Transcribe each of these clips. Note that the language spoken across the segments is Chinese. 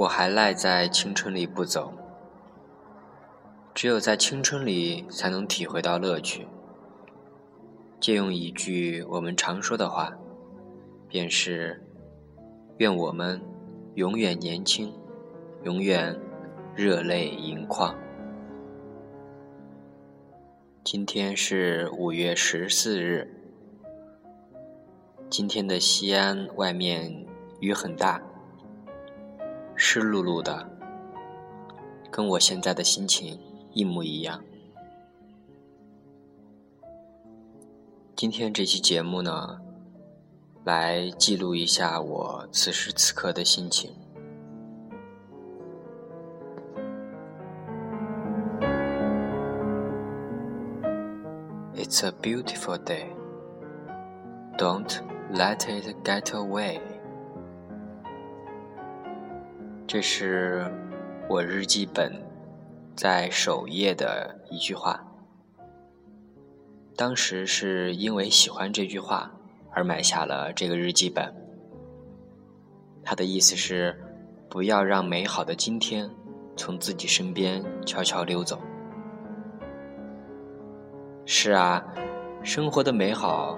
我还赖在青春里不走，只有在青春里才能体会到乐趣。借用一句我们常说的话，便是：愿我们永远年轻，永远热泪盈眶。今天是五月十四日，今天的西安外面雨很大。湿漉漉的，跟我现在的心情一模一样。今天这期节目呢，来记录一下我此时此刻的心情。It's a beautiful day. Don't let it get away. 这是我日记本在首页的一句话。当时是因为喜欢这句话而买下了这个日记本。他的意思是，不要让美好的今天从自己身边悄悄溜走。是啊，生活的美好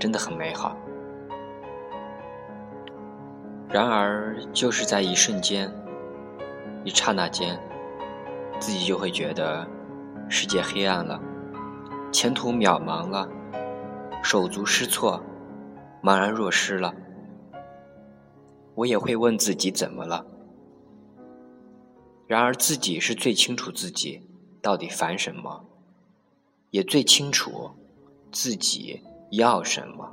真的很美好。然而，就是在一瞬间、一刹那间，自己就会觉得世界黑暗了，前途渺茫了，手足失措，茫然若失了。我也会问自己怎么了。然而，自己是最清楚自己到底烦什么，也最清楚自己要什么。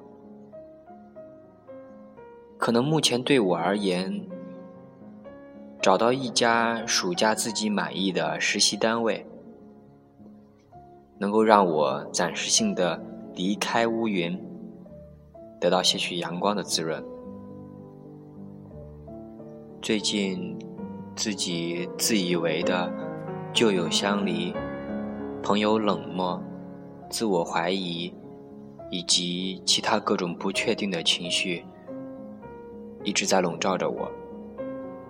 可能目前对我而言，找到一家暑假自己满意的实习单位，能够让我暂时性的离开乌云，得到些许阳光的滋润。最近，自己自以为的旧友相离、朋友冷漠、自我怀疑，以及其他各种不确定的情绪。一直在笼罩着我，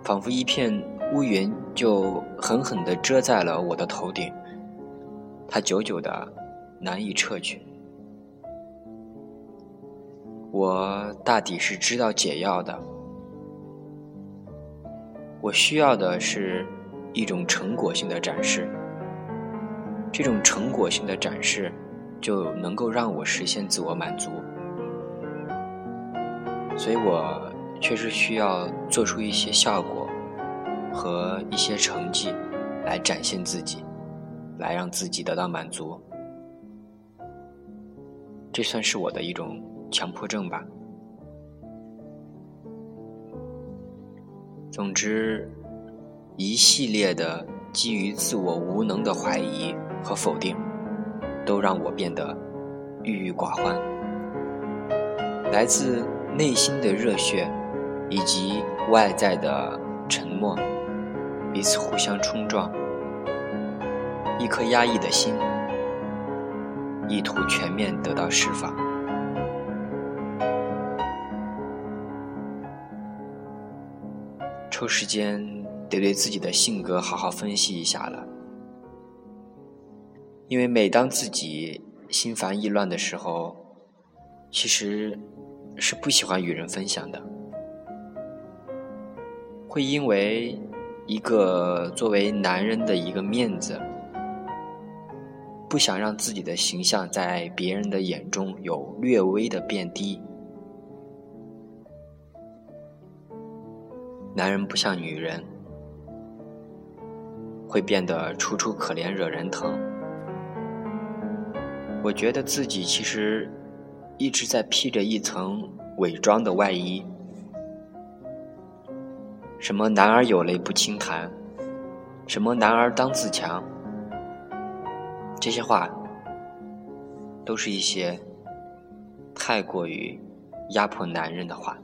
仿佛一片乌云就狠狠地遮在了我的头顶，它久久的难以撤去。我大抵是知道解药的，我需要的是一种成果性的展示，这种成果性的展示就能够让我实现自我满足，所以我。确实需要做出一些效果和一些成绩，来展现自己，来让自己得到满足。这算是我的一种强迫症吧。总之，一系列的基于自我无能的怀疑和否定，都让我变得郁郁寡欢。来自内心的热血。以及外在的沉默，彼此互相冲撞，一颗压抑的心，意图全面得到释放。抽时间得对自己的性格好好分析一下了，因为每当自己心烦意乱的时候，其实是不喜欢与人分享的。会因为一个作为男人的一个面子，不想让自己的形象在别人的眼中有略微的变低。男人不像女人，会变得楚楚可怜、惹人疼。我觉得自己其实一直在披着一层伪装的外衣。什么男儿有泪不轻弹，什么男儿当自强，这些话都是一些太过于压迫男人的话。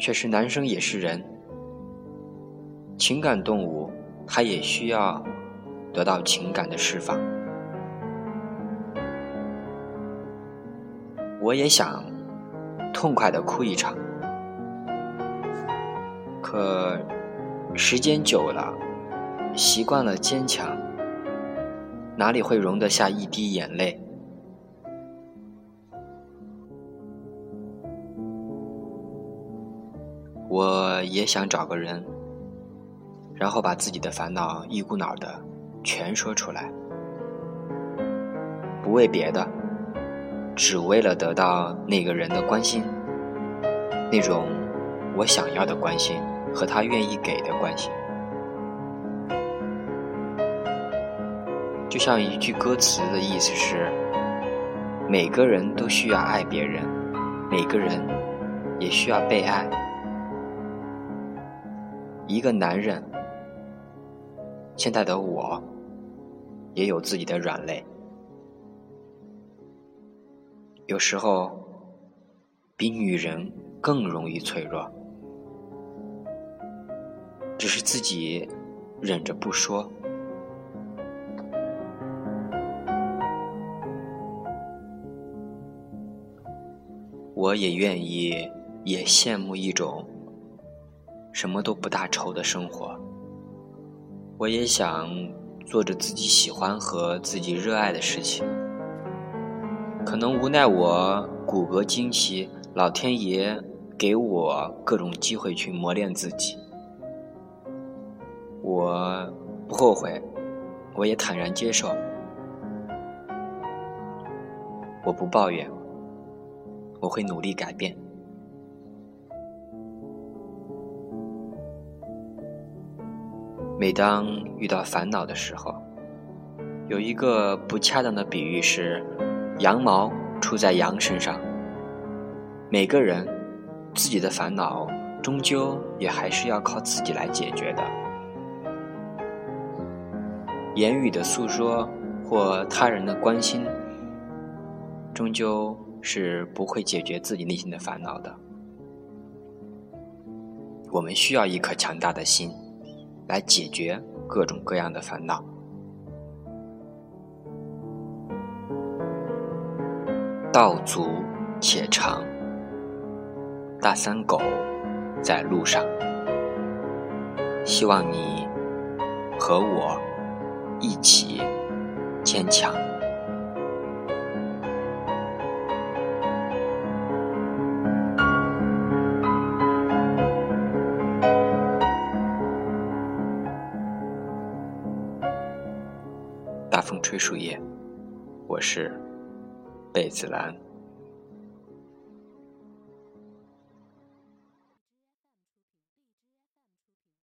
确实，男生也是人，情感动物，他也需要得到情感的释放。我也想痛快的哭一场。可时间久了，习惯了坚强，哪里会容得下一滴眼泪？我也想找个人，然后把自己的烦恼一股脑的全说出来，不为别的，只为了得到那个人的关心，那种我想要的关心和他愿意给的关系。就像一句歌词的意思是：每个人都需要爱别人，每个人也需要被爱。一个男人，现在的我，也有自己的软肋，有时候比女人更容易脆弱，只是自己忍着不说。我也愿意，也羡慕一种。什么都不大愁的生活，我也想做着自己喜欢和自己热爱的事情。可能无奈我骨骼惊奇，老天爷给我各种机会去磨练自己。我不后悔，我也坦然接受。我不抱怨，我会努力改变。每当遇到烦恼的时候，有一个不恰当的比喻是：羊毛出在羊身上。每个人自己的烦恼，终究也还是要靠自己来解决的。言语的诉说或他人的关心，终究是不会解决自己内心的烦恼的。我们需要一颗强大的心。来解决各种各样的烦恼。道阻且长，大三狗在路上。希望你和我一起坚强。大风吹树叶，我是贝子兰。